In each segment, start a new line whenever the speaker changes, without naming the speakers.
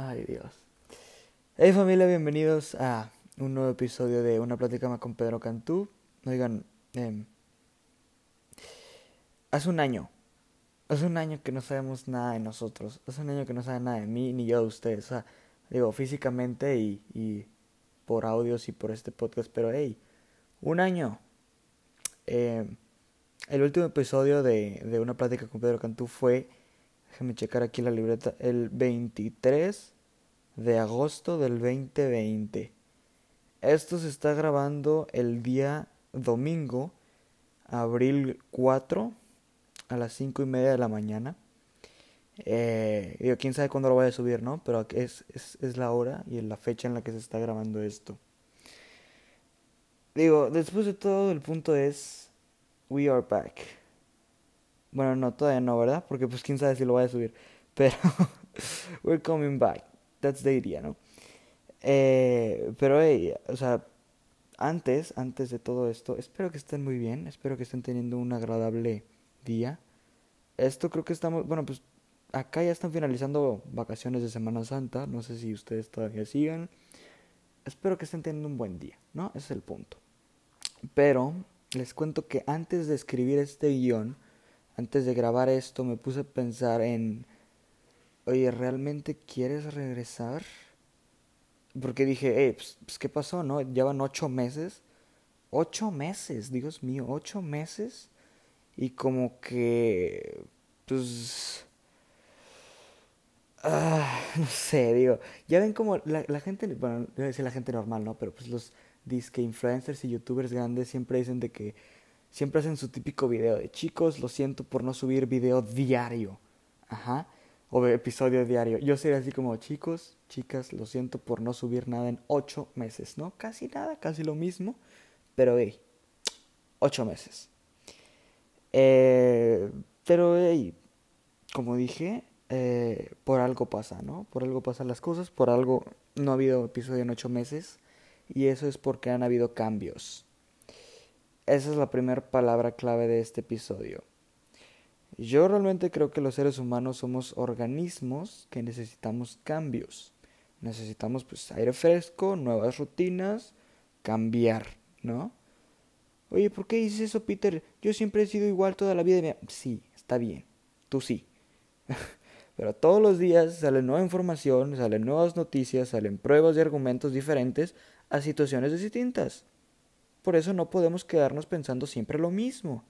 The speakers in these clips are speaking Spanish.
Ay, Dios. Hey familia, bienvenidos a un nuevo episodio de Una Plática más con Pedro Cantú. Oigan, eh, hace un año, hace un año que no sabemos nada de nosotros. Hace un año que no saben nada de mí ni yo de ustedes. O sea, digo, físicamente y, por audios y por este podcast. Pero hey, un año. Eh, el último episodio de, Una Plática con Pedro Cantú fue, déjame checar aquí la libreta, el 23 de agosto del 2020. Esto se está grabando el día domingo, abril 4, a las 5 y media de la mañana. Eh, digo, quién sabe cuándo lo voy a subir, ¿no? Pero es, la hora y la fecha en la que se está grabando esto. Digo, después de todo, el punto es, we are back. Bueno, no, todavía no, ¿verdad? Porque pues quién sabe si lo voy a subir. Pero, we're coming back. That's the idea, ¿no? Eh, pero, hey, o sea, antes, antes de todo esto, espero que estén muy bien, espero que estén teniendo un agradable día. Esto creo que estamos, bueno, pues acá ya están finalizando vacaciones de Semana Santa, no sé si ustedes todavía sigan. Espero que estén teniendo un buen día, ¿no? Es el punto. Pero les cuento que antes de escribir este guion, antes de grabar esto, me puse a pensar en oye, ¿realmente quieres regresar? Porque dije, hey, pues, pues, ¿qué pasó, no? Llevan ocho meses. Ocho meses, Dios mío, ocho meses. Y como que, pues... Ah, no sé, digo, ya ven como la, la gente, bueno, debe decir la gente normal, ¿no? Pero pues los disque influencers y youtubers grandes siempre dicen de que siempre hacen su típico video de chicos, lo siento por no subir video diario. Ajá o episodio diario. Yo sería así como, chicos, chicas, lo siento por no subir nada en ocho meses, ¿no? Casi nada, casi lo mismo, pero hey, ocho meses. Eh, pero hey, como dije, eh, por algo pasa, ¿no? Por algo pasan las cosas, por algo no ha habido episodio en ocho meses, y eso es porque han habido cambios. Esa es la primera palabra clave de este episodio yo realmente creo que los seres humanos somos organismos que necesitamos cambios. Necesitamos pues aire fresco, nuevas rutinas, cambiar, ¿no? Oye, ¿por qué dices eso, Peter? Yo siempre he sido igual toda la vida. Sí, está bien, tú sí. Pero todos los días sale nueva información, salen nuevas noticias, salen pruebas y argumentos diferentes a situaciones distintas. Por eso no podemos quedarnos pensando siempre lo mismo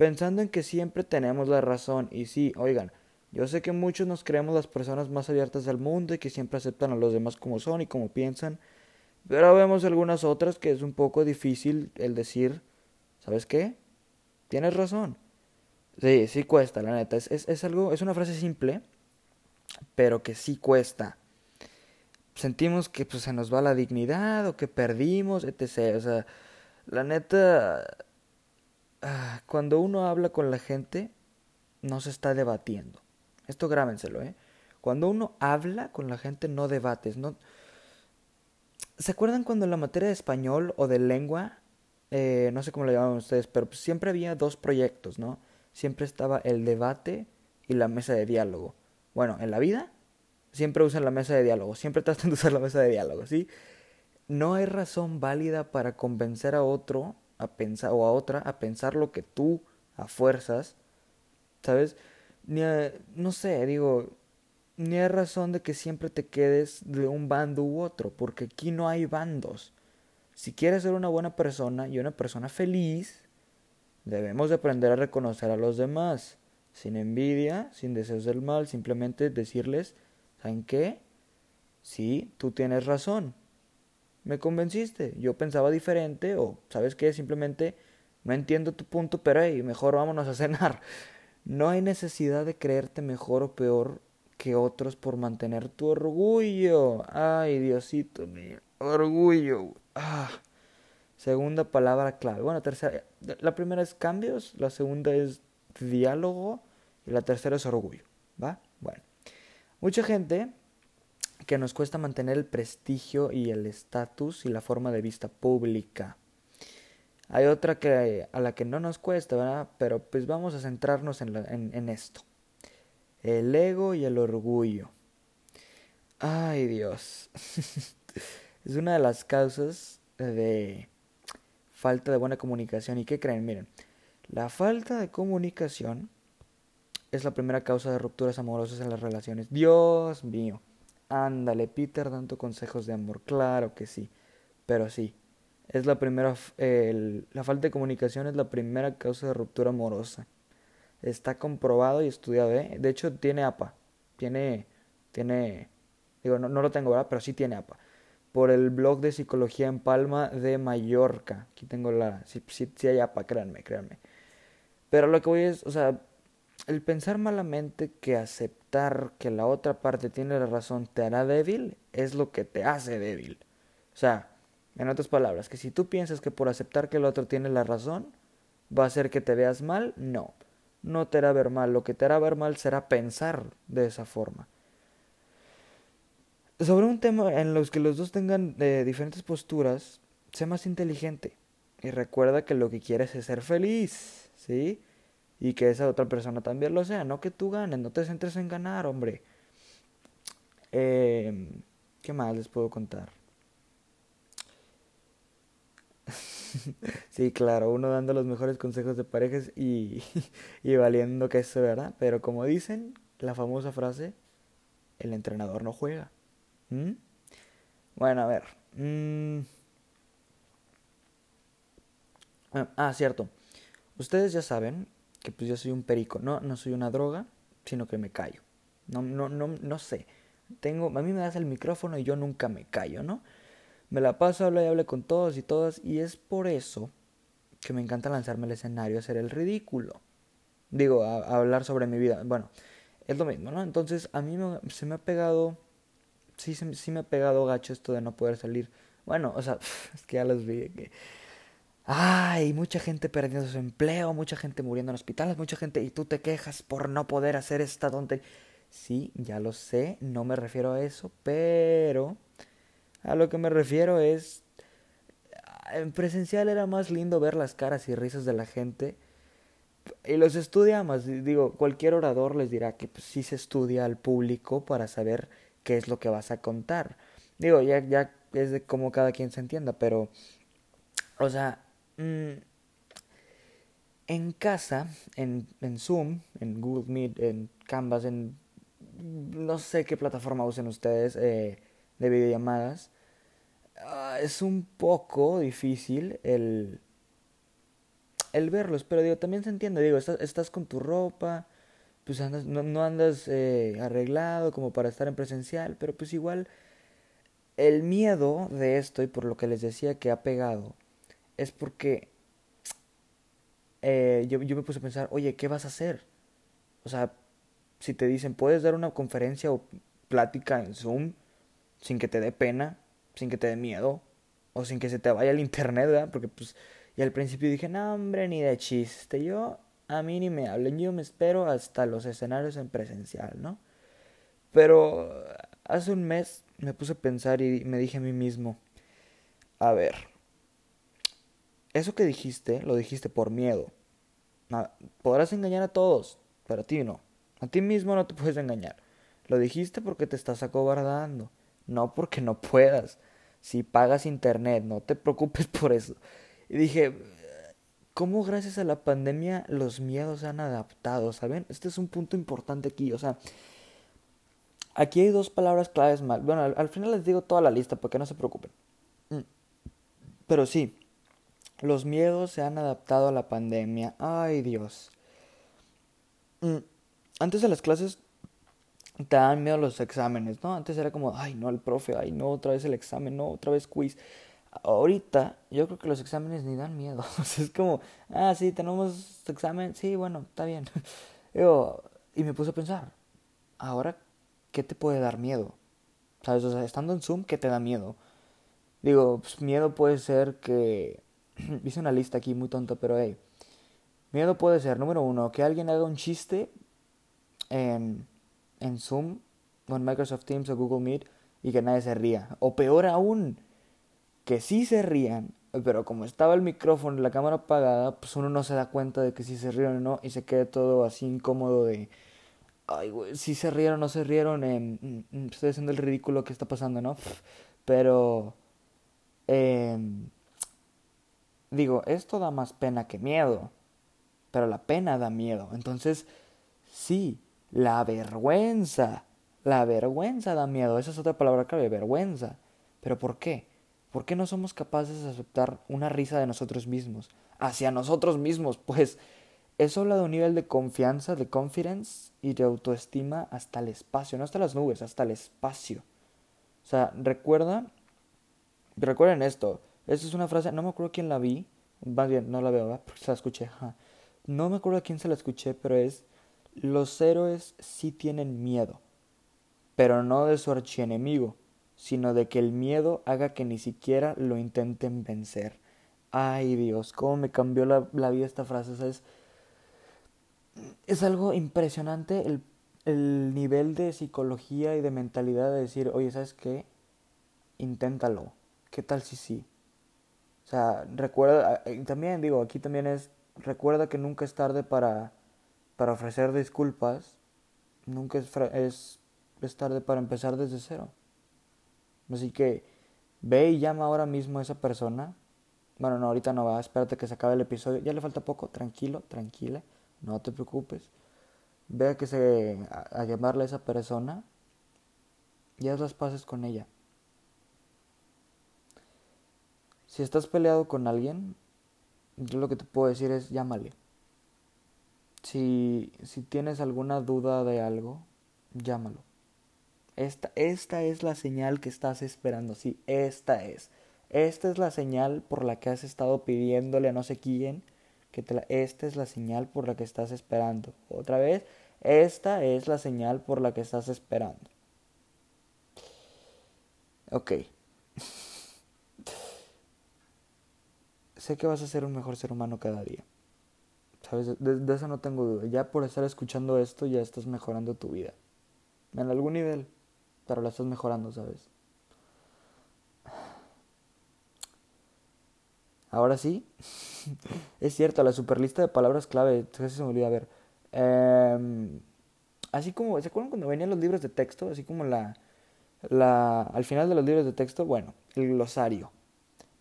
pensando en que siempre tenemos la razón. Y sí, oigan, yo sé que muchos nos creemos las personas más abiertas del mundo y que siempre aceptan a los demás como son y como piensan, pero vemos algunas otras que es un poco difícil el decir, ¿sabes qué? Tienes razón. Sí, sí cuesta, la neta. Es, es, algo, es una frase simple, pero que sí cuesta. Sentimos que pues, se nos va la dignidad o que perdimos, etc. O sea, la neta, cuando uno habla con la gente, no se está debatiendo. Esto grábenselo, ¿eh? Cuando uno habla con la gente, no debates. No... ¿Se acuerdan cuando en la materia de español o de lengua, eh, no sé cómo lo llamaban ustedes, pero pues siempre había dos proyectos, ¿no? Siempre estaba el debate y la mesa de diálogo. Bueno, en la vida siempre usan la mesa de diálogo, siempre tratan de usar la mesa de diálogo, ¿sí? No hay razón válida para convencer a otro a pensar o a otra a pensar lo que tú a fuerzas, ¿sabes? Ni no sé, digo, ni hay razón de que siempre te quedes de un bando u otro, porque aquí no hay bandos. Si quieres ser una buena persona y una persona feliz, debemos de aprender a reconocer a los demás, sin envidia, sin deseos del mal, simplemente decirles, ¿saben qué? Sí, tú tienes razón, me convenciste, yo pensaba diferente o, ¿sabes qué? Simplemente no entiendo tu punto, pero hey, mejor vámonos a cenar. No hay necesidad de creerte mejor o peor que otros por mantener tu orgullo. Ay, Diosito mío, orgullo. Ah. Segunda palabra clave. Bueno, tercera. La primera es cambios, la segunda es diálogo y la tercera es orgullo. ¿Va? Bueno. Mucha gente que nos cuesta mantener el prestigio y el estatus y la forma de vista pública. Hay otra que, a la que no nos cuesta, ¿verdad? Pero pues vamos a centrarnos en, en, esto. El ego y el orgullo. Ay, Dios. es una de las causas de falta de buena comunicación. ¿Y qué creen? Miren, la falta de comunicación es la primera causa de rupturas amorosas en las relaciones. Dios mío. Ándale, Peter, dando consejos de amor. Claro que sí. Pero sí. Es la primera. la falta de comunicación es la primera causa de ruptura amorosa. Está comprobado y estudiado, ¿eh? De hecho, tiene APA. Tiene. Tiene Digo, no, no lo tengo, ¿verdad? Pero sí tiene APA. Por el blog de Psicología en Palma de Mallorca. Aquí tengo la... Sí, sí, sí hay APA, créanme, créanme. Pero lo que voy es, o sea, el pensar malamente que aceptar que la otra parte tiene la razón te hará débil es lo que te hace débil. O sea, en otras palabras, que si tú piensas que por aceptar que el otro tiene la razón va a hacer que te veas mal, no. No te hará ver mal. Lo que te hará ver mal será pensar de esa forma sobre un tema en los que los dos tengan eh, diferentes posturas, sé más inteligente y recuerda que lo que quieres es ser feliz, ¿sí? Y que esa otra persona también lo sea, no que tú ganes, no te centres en ganar, hombre. Eh, ¿Qué más les puedo contar? sí, claro, uno dando los mejores consejos de parejas y, y valiendo que eso, ¿verdad? Pero como dicen, la famosa frase, el entrenador no juega. Bueno, a ver. Mm. Ah, cierto. Ustedes ya saben que pues yo soy un perico. No, no soy una droga, sino que me callo. No, no, no, no sé. Tengo, a mí me das el micrófono y yo nunca me callo, ¿no? Me la paso, hablo y hablo con todos y todas. Y es por eso que me encanta lanzarme al escenario, hacer el ridículo. Digo, hablar sobre mi vida. Bueno, es lo mismo, ¿no? Entonces a mí se me ha pegado sí, sí me ha pegado gacho esto de no poder salir. Bueno, o sea, es que ya los vi que... Ay, mucha gente perdiendo su empleo, mucha gente muriendo en hospitales, mucha gente... Y tú te quejas por no poder hacer esta tontería. Sí, ya lo sé, no me refiero a eso, pero... A lo que me refiero es... En presencial era más lindo ver las caras y risas de la gente. Y los estudia más. Digo, cualquier orador les dirá que pues, sí se estudia al público para saber qué es lo que vas a contar. Digo, ya, ya es de cómo cada quien se entienda, pero, o sea, mm, en casa, en, en Zoom, en Google Meet, en Canvas, en no sé qué plataforma usen ustedes eh, de videollamadas, ah, es un poco difícil el, el verlos, pero digo, también se entiende, digo, estás, con tu ropa, pues andas, no, no andas eh, arreglado como para estar en presencial, pero pues igual el miedo de esto y por lo que les decía que ha pegado es porque eh, yo, yo me puse a pensar, oye, ¿qué vas a hacer? O sea, si te dicen, puedes dar una conferencia o plática en Zoom sin que te dé pena, sin que te dé miedo, o sin que se te vaya el internet, ¿verdad? Porque pues, y al principio dije, no, hombre, ni de chiste, yo a mí ni me hablen, yo me espero hasta los escenarios en presencial, ¿no? Pero hace un mes me puse a pensar y me dije a mí mismo, a ver, eso que dijiste, lo dijiste por miedo. Podrás engañar a todos, pero a ti no. A ti mismo no te puedes engañar. Lo dijiste porque te estás acobardando, no porque no puedas. Si pagas internet, no te preocupes por eso. Y dije, cómo gracias a la pandemia los miedos se han adaptado, ¿saben? Este es un punto importante aquí, o sea, aquí hay dos palabras claves mal. Bueno, al, final les digo toda la lista para que no se preocupen. Mm. Pero sí, los miedos se han adaptado a la pandemia. Ay, Dios. Mm. Antes de las clases te dan miedo los exámenes, ¿no? Antes era como, ay, no, el profe, ay, no, otra vez el examen, no, otra vez quiz ahorita yo creo que los exámenes ni dan miedo. es como, ah, sí, tenemos examen, sí, bueno, está bien. y me puse a pensar, ahora, ¿qué te puede dar miedo? ¿Sabes? O sea, estando en Zoom, ¿qué te da miedo? Digo, pues, miedo puede ser que... Hice una lista aquí muy tonta, pero hey. Miedo puede ser, número uno, que alguien haga un chiste en, Zoom, o en Microsoft Teams o Google Meet, y que nadie se ría. O peor aún, que sí se rían, pero como estaba el micrófono y la cámara apagada, pues uno no se da cuenta de que sí se ríen o no y se queda todo así incómodo de, Ay, güey, si se rieron o no se rieron, eh, estoy haciendo el ridículo que está pasando, ¿no? Pero... Eh, digo, esto da más pena que miedo. Pero la pena da miedo. Entonces, sí, la vergüenza. La vergüenza da miedo. Esa es otra palabra clave, vergüenza. ¿Pero por qué? ¿Por qué no somos capaces de aceptar una risa de nosotros mismos? Hacia nosotros mismos, pues eso habla de un nivel de confianza, de confidence y de autoestima hasta el espacio, no hasta las nubes, hasta el espacio. O sea, recuerda, recuerden esto, esta es una frase, no me acuerdo quién la vi, más bien, no la veo, ¿verdad? porque se la escuché. No me acuerdo a quién se la escuché, pero es, los héroes sí tienen miedo, pero no de su archienemigo, sino de que el miedo haga que ni siquiera lo intenten vencer. Ay Dios, cómo me cambió la, la vida esta frase, ¿sabes? Es algo impresionante el, el nivel de psicología y de mentalidad de decir, oye, ¿sabes qué? Inténtalo. ¿Qué tal si sí? O sea, recuerda, también digo, aquí también es, recuerda que nunca es tarde para, para ofrecer disculpas, nunca es, es, es tarde para empezar desde cero. Así que ve y llama ahora mismo a esa persona. Bueno, no, ahorita no va, espérate que se acabe el episodio. Ya le falta poco, tranquilo, tranquila, no te preocupes. Ve a que se a, a llamarle a esa persona y haz las paces con ella. Si estás peleado con alguien, yo lo que te puedo decir es llámale. Si, si tienes alguna duda de algo, llámalo. Esta, esta es la señal que estás esperando, sí, esta es. Esta es la señal por la que has estado pidiéndole a no sé quién. Que esta es la señal por la que estás esperando. Otra vez, esta es la señal por la que estás esperando. Ok. sé que vas a ser un mejor ser humano cada día. ¿Sabes? De, de, eso no tengo duda. Ya por estar escuchando esto ya estás mejorando tu vida. En algún nivel. Pero la estás mejorando, ¿sabes? Ahora sí. es cierto, la superlista de palabras clave. Casi se me olvida ver. Eh, así como, ¿se acuerdan cuando venían los libros de texto? Así como la, la, al final de los libros de texto, bueno, el glosario.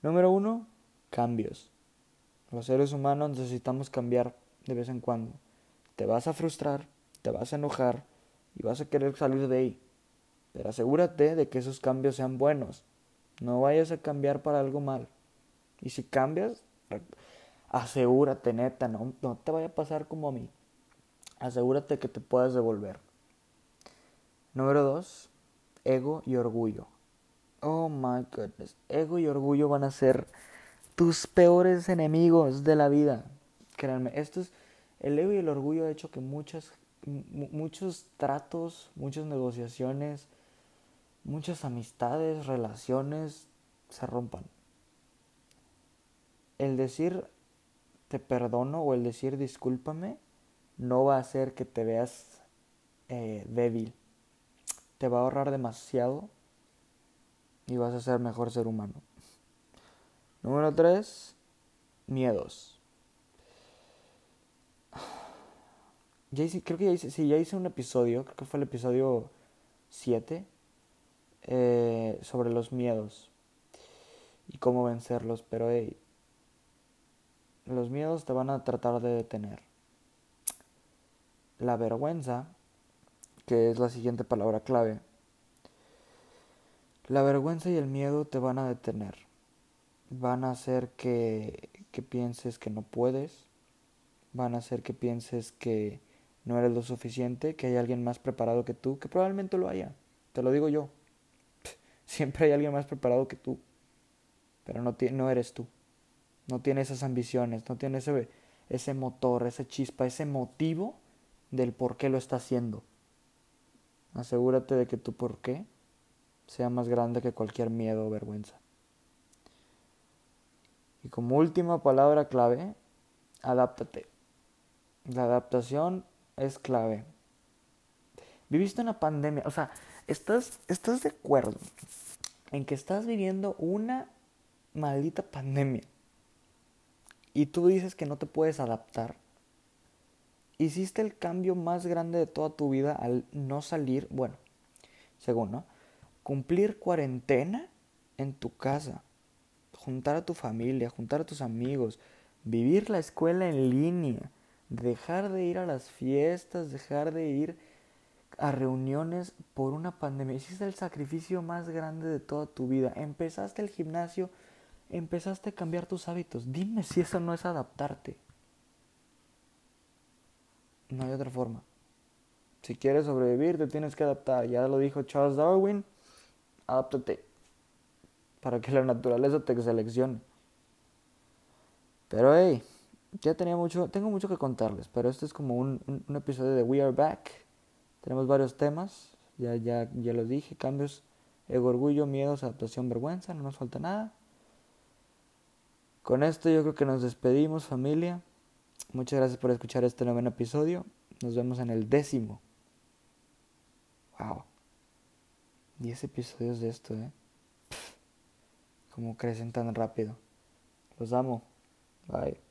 Número uno, cambios. Los seres humanos necesitamos cambiar de vez en cuando. Te vas a frustrar, te vas a enojar y vas a querer salir de ahí. Pero asegúrate de que esos cambios sean buenos. No vayas a cambiar para algo mal. Y si cambias, asegúrate, neta, no, no te vaya a pasar como a mí. Asegúrate que te puedas devolver. Número dos, ego y orgullo. Oh my goodness. Ego y orgullo van a ser tus peores enemigos de la vida. Créanme, esto es, el ego y el orgullo ha hecho que muchas, muchos tratos, muchas negociaciones, muchas amistades, relaciones se rompan. El decir te perdono o el decir discúlpame no va a hacer que te veas eh, débil. Te va a ahorrar demasiado y vas a ser mejor ser humano. Número 3. Miedos. Ya hice, creo que ya hice, sí, ya hice un episodio, creo que fue el episodio 7, eh, sobre los miedos y cómo vencerlos, pero hey, los miedos te van a tratar de detener. La vergüenza, que es la siguiente palabra clave, la vergüenza y el miedo te van a detener van a hacer que, que pienses que no puedes, van a hacer que pienses que no eres lo suficiente, que hay alguien más preparado que tú, que probablemente lo haya, te lo digo yo. Siempre hay alguien más preparado que tú, pero no, no eres tú. No tiene esas ambiciones, no tiene ese, ese motor, esa chispa, ese motivo del por qué lo está haciendo. Asegúrate de que tu por qué sea más grande que cualquier miedo o vergüenza. Y como última palabra clave, adáptate. La adaptación es clave. Viviste una pandemia, o sea, estás, estás de acuerdo en que estás viviendo una maldita pandemia y tú dices que no te puedes adaptar hiciste el cambio más grande de toda tu vida al no salir, bueno, según, ¿no? Cumplir cuarentena en tu casa, juntar a tu familia, juntar a tus amigos, vivir la escuela en línea, dejar de ir a las fiestas, dejar de ir a reuniones por una pandemia. Hiciste el sacrificio más grande de toda tu vida. Empezaste el gimnasio, empezaste a cambiar tus hábitos. Dime si eso no es adaptarte. No hay otra forma. Si quieres sobrevivir, te tienes que adaptar. Ya lo dijo Charles Darwin, adáptate. Para que la naturaleza te seleccione. Pero hey, ya tenía mucho, tengo mucho que contarles, pero este es como un, episodio de We Are Back. Tenemos varios temas, ya, ya, ya los dije, cambios, ego, orgullo, miedos, adaptación, vergüenza, no nos falta nada. Con esto yo creo que nos despedimos familia. Muchas gracias por escuchar este noveno episodio. Nos vemos en el décimo. Wow. Diez episodios de esto, ¿eh? Como crecen tan rápido. Los amo. Bye.